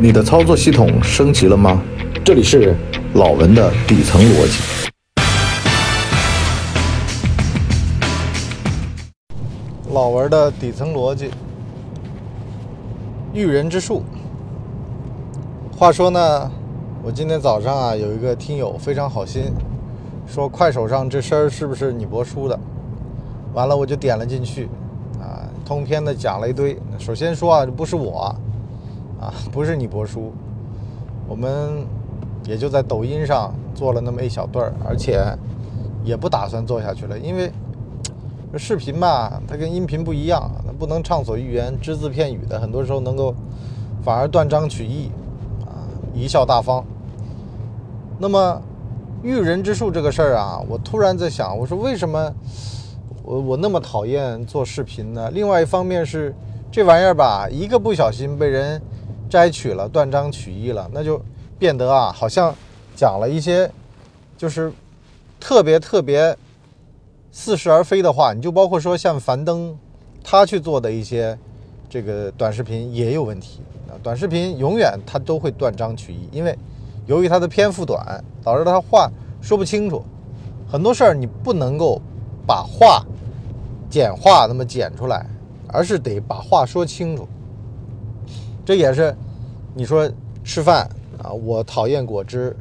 你的操作系统升级了吗？这里是老文的底层逻辑。老文的底层逻辑，育人之术。话说呢，我今天早上啊，有一个听友非常好心，说快手上这声儿是不是你播出的？完了我就点了进去，啊，通篇的讲了一堆。首先说啊，不是我。啊，不是你博叔，我们也就在抖音上做了那么一小段儿，而且也不打算做下去了，因为视频吧，它跟音频不一样，它不能畅所欲言、只字片语的，很多时候能够反而断章取义，啊，贻笑大方。那么育人之术这个事儿啊，我突然在想，我说为什么我我那么讨厌做视频呢？另外一方面是这玩意儿吧，一个不小心被人。摘取了，断章取义了，那就变得啊，好像讲了一些就是特别特别似是而非的话。你就包括说像樊登他去做的一些这个短视频也有问题啊。短视频永远他都会断章取义，因为由于他的篇幅短，导致他话说不清楚。很多事儿你不能够把话简化那么简出来，而是得把话说清楚。这也是，你说吃饭啊，我讨厌果汁，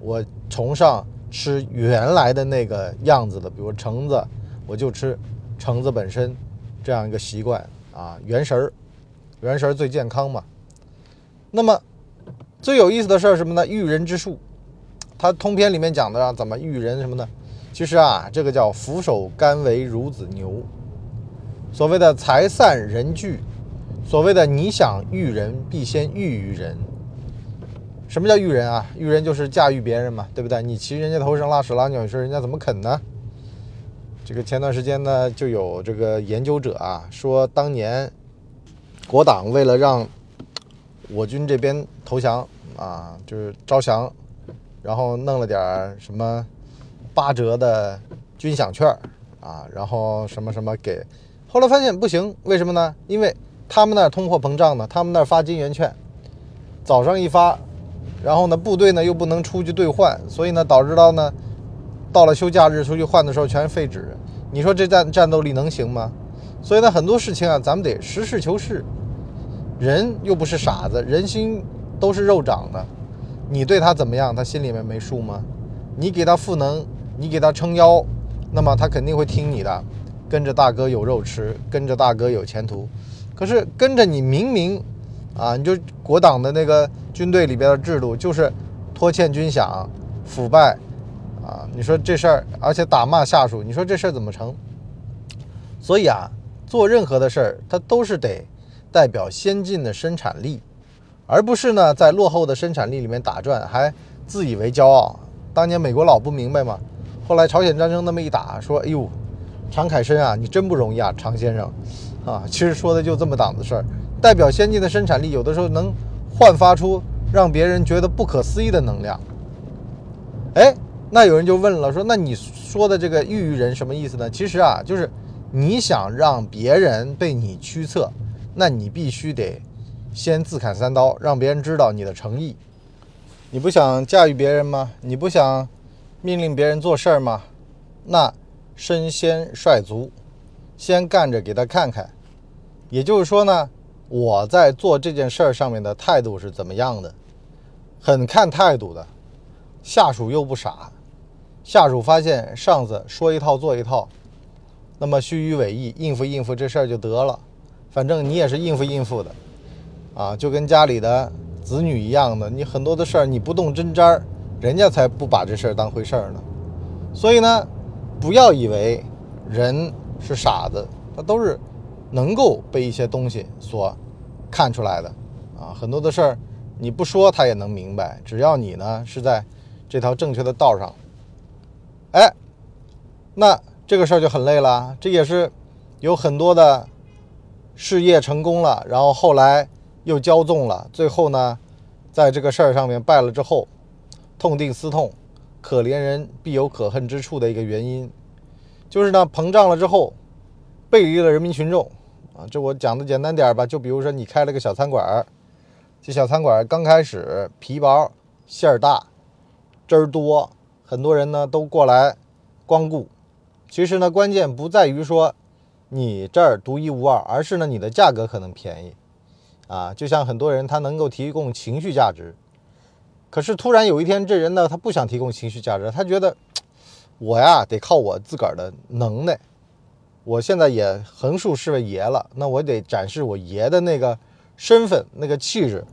我崇尚吃原来的那个样子的，比如橙子，我就吃橙子本身这样一个习惯啊，原食儿，原食儿最健康嘛。那么最有意思的事儿什么呢？育人之术，他通篇里面讲的啊，怎么育人什么的，其实啊，这个叫俯首甘为孺子牛，所谓的财散人聚。所谓的你想育人，必先育于人。什么叫育人啊？育人就是驾驭别人嘛，对不对？你骑人家头上拉屎拉尿，你说人家怎么啃呢？这个前段时间呢，就有这个研究者啊说，当年国党为了让我军这边投降啊，就是招降，然后弄了点什么八折的军饷券啊，然后什么什么给，后来发现不行，为什么呢？因为他们那儿通货膨胀呢，他们那儿发金圆券，早上一发，然后呢部队呢又不能出去兑换，所以呢导致到呢，到了休假日出去换的时候全是废纸。你说这战战斗力能行吗？所以呢很多事情啊，咱们得实事求是。人又不是傻子，人心都是肉长的。你对他怎么样，他心里面没数吗？你给他赋能，你给他撑腰，那么他肯定会听你的，跟着大哥有肉吃，跟着大哥有前途。可是跟着你明明，啊，你就国党的那个军队里边的制度就是拖欠军饷、腐败，啊，你说这事儿，而且打骂下属，你说这事儿怎么成？所以啊，做任何的事儿，它都是得代表先进的生产力，而不是呢在落后的生产力里面打转，还自以为骄傲。当年美国佬不明白嘛，后来朝鲜战争那么一打，说，哎呦，常凯申啊，你真不容易啊，常先生。啊，其实说的就这么档子事儿，代表先进的生产力，有的时候能焕发出让别人觉得不可思议的能量。哎，那有人就问了，说那你说的这个育育人什么意思呢？其实啊，就是你想让别人被你驱策，那你必须得先自砍三刀，让别人知道你的诚意。你不想驾驭别人吗？你不想命令别人做事儿吗？那身先率卒。先干着给他看看，也就是说呢，我在做这件事儿上面的态度是怎么样的，很看态度的。下属又不傻，下属发现上司说一套做一套，那么虚与委蛇，应付应付这事儿就得了。反正你也是应付应付的，啊，就跟家里的子女一样的，你很多的事儿你不动真章，人家才不把这事儿当回事儿呢。所以呢，不要以为人。是傻子，他都是能够被一些东西所看出来的啊。很多的事儿你不说他也能明白，只要你呢是在这条正确的道上。哎，那这个事儿就很累了。这也是有很多的事业成功了，然后后来又骄纵了，最后呢在这个事儿上面败了之后，痛定思痛，可怜人必有可恨之处的一个原因。就是呢，膨胀了之后，背离了人民群众啊！这我讲的简单点吧，就比如说你开了个小餐馆这小餐馆刚开始皮薄馅儿大，汁儿多，很多人呢都过来光顾。其实呢，关键不在于说你这儿独一无二，而是呢你的价格可能便宜啊。就像很多人他能够提供情绪价值，可是突然有一天这人呢他不想提供情绪价值，他觉得我呀得靠我自个儿的能耐。我现在也横竖是位爷了，那我得展示我爷的那个身份、那个气质。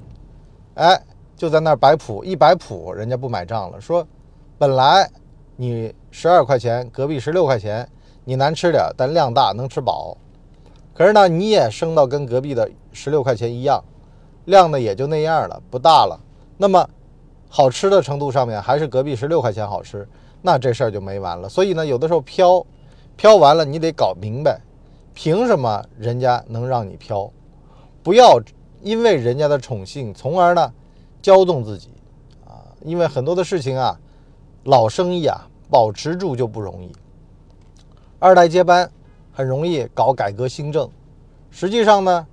哎，就在那儿摆谱，一摆谱，人家不买账了，说本来你十二块钱，隔壁十六块钱，你难吃点，但量大，能吃饱。可是呢，你也升到跟隔壁的十六块钱一样，量呢也就那样了，不大了。那么好吃的程度上面，还是隔壁十六块钱好吃，那这事儿就没完了。所以呢，有的时候飘。飘完了，你得搞明白，凭什么人家能让你飘？不要因为人家的宠幸，从而呢骄纵自己啊！因为很多的事情啊，老生意啊，保持住就不容易。二代接班很容易搞改革新政，实际上呢，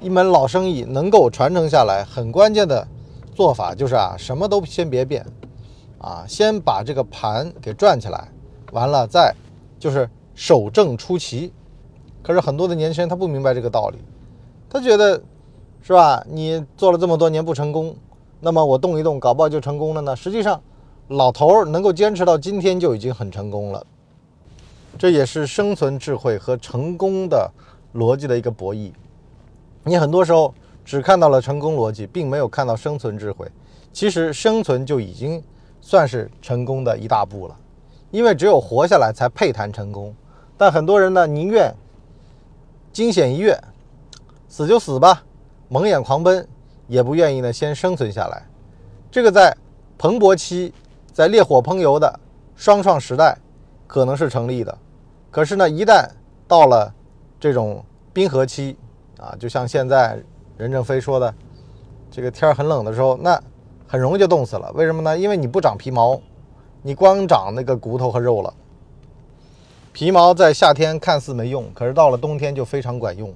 一门老生意能够传承下来，很关键的做法就是啊，什么都先别变啊，先把这个盘给转起来，完了再。就是守正出奇，可是很多的年轻人他不明白这个道理，他觉得是吧？你做了这么多年不成功，那么我动一动，搞不好就成功了呢。实际上，老头儿能够坚持到今天就已经很成功了。这也是生存智慧和成功的逻辑的一个博弈。你很多时候只看到了成功逻辑，并没有看到生存智慧。其实生存就已经算是成功的一大步了。因为只有活下来才配谈成功，但很多人呢宁愿惊险一跃，死就死吧，蒙眼狂奔，也不愿意呢先生存下来。这个在蓬勃期，在烈火烹油的双创时代可能是成立的，可是呢一旦到了这种冰河期啊，就像现在任正非说的，这个天儿很冷的时候，那很容易就冻死了。为什么呢？因为你不长皮毛。你光长那个骨头和肉了，皮毛在夏天看似没用，可是到了冬天就非常管用。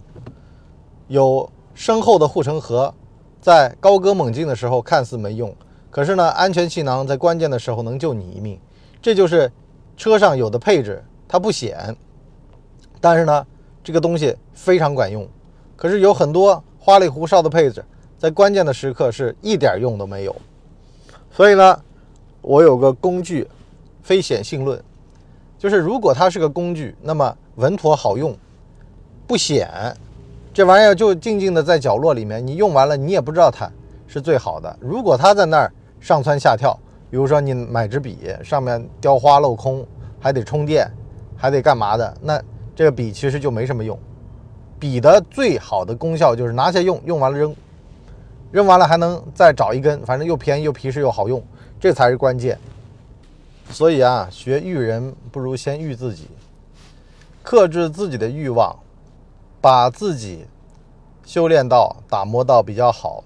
有深厚的护城河，在高歌猛进的时候看似没用，可是呢，安全气囊在关键的时候能救你一命。这就是车上有的配置，它不显，但是呢，这个东西非常管用。可是有很多花里胡哨的配置，在关键的时刻是一点用都没有。所以呢。我有个工具，非显性论，就是如果它是个工具，那么稳妥好用，不显，这玩意儿就静静的在角落里面，你用完了你也不知道它是最好的。如果它在那儿上蹿下跳，比如说你买支笔上面雕花镂空，还得充电，还得干嘛的，那这个笔其实就没什么用。笔的最好的功效就是拿下用，用完了扔，扔完了还能再找一根，反正又便宜又皮实又好用。这才是关键，所以啊，学育人不如先育自己，克制自己的欲望，把自己修炼到打磨到比较好。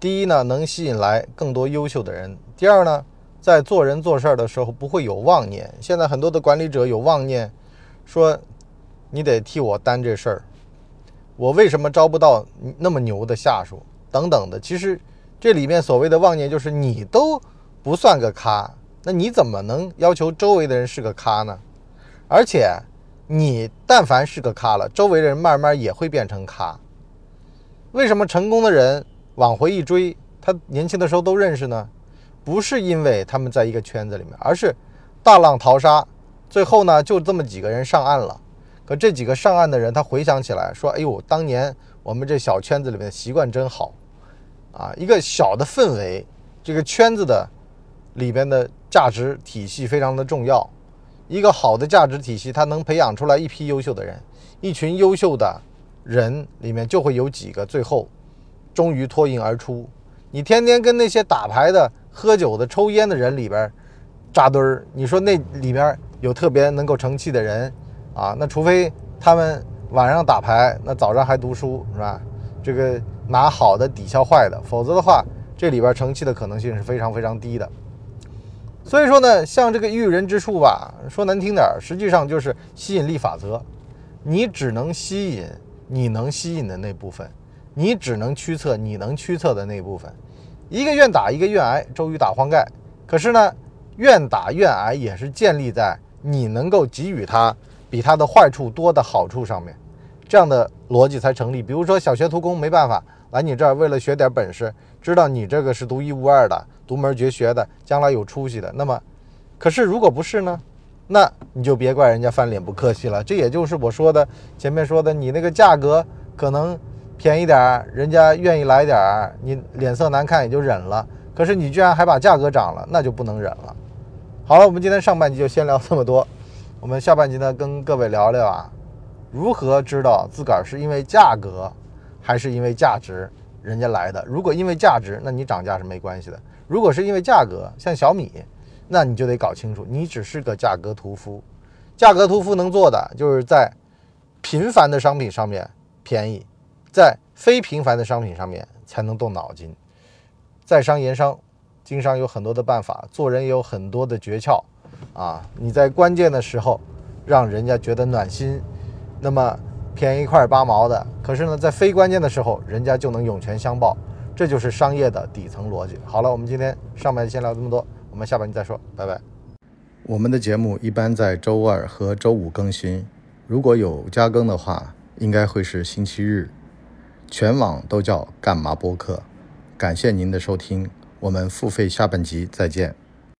第一呢，能吸引来更多优秀的人；第二呢，在做人做事的时候不会有妄念。现在很多的管理者有妄念，说你得替我担这事儿，我为什么招不到那么牛的下属等等的。其实这里面所谓的妄念，就是你都。不算个咖，那你怎么能要求周围的人是个咖呢？而且，你但凡是个咖了，周围的人慢慢也会变成咖。为什么成功的人往回一追，他年轻的时候都认识呢？不是因为他们在一个圈子里面，而是大浪淘沙，最后呢就这么几个人上岸了。可这几个上岸的人，他回想起来说：“哎呦，当年我们这小圈子里面的习惯真好啊！一个小的氛围，这个圈子的。”里边的价值体系非常的重要，一个好的价值体系，它能培养出来一批优秀的人，一群优秀的人里面就会有几个最后终于脱颖而出。你天天跟那些打牌的、喝酒的、抽烟的人里边扎堆儿，你说那里边有特别能够成器的人啊？那除非他们晚上打牌，那早上还读书是吧？这个拿好的抵消坏的，否则的话，这里边成器的可能性是非常非常低的。所以说呢，像这个育人之术吧，说难听点儿，实际上就是吸引力法则。你只能吸引你能吸引的那部分，你只能驱策你能驱策的那部分。一个愿打，一个愿挨，周瑜打黄盖。可是呢，愿打愿挨也是建立在你能够给予他比他的坏处多的好处上面，这样的逻辑才成立。比如说小学徒工没办法来你这儿，为了学点本事，知道你这个是独一无二的、独门绝学的，将来有出息的。那么，可是如果不是呢？那你就别怪人家翻脸不客气了。这也就是我说的前面说的，你那个价格可能便宜点儿，人家愿意来点儿，你脸色难看也就忍了。可是你居然还把价格涨了，那就不能忍了。好了，我们今天上半集就先聊这么多。我们下半集呢，跟各位聊聊啊，如何知道自个儿是因为价格还是因为价值人家来的。如果因为价值，那你涨价是没关系的；如果是因为价格，像小米。那你就得搞清楚，你只是个价格屠夫。价格屠夫能做的就是在频繁的商品上面便宜，在非频繁的商品上面才能动脑筋。在商言商，经商有很多的办法，做人也有很多的诀窍啊。你在关键的时候让人家觉得暖心，那么便宜一块八毛的，可是呢，在非关键的时候，人家就能涌泉相报。这就是商业的底层逻辑。好了，我们今天上半先聊这么多。我们下半集再说，拜拜。我们的节目一般在周二和周五更新，如果有加更的话，应该会是星期日。全网都叫干嘛播客。感谢您的收听，我们付费下半集再见。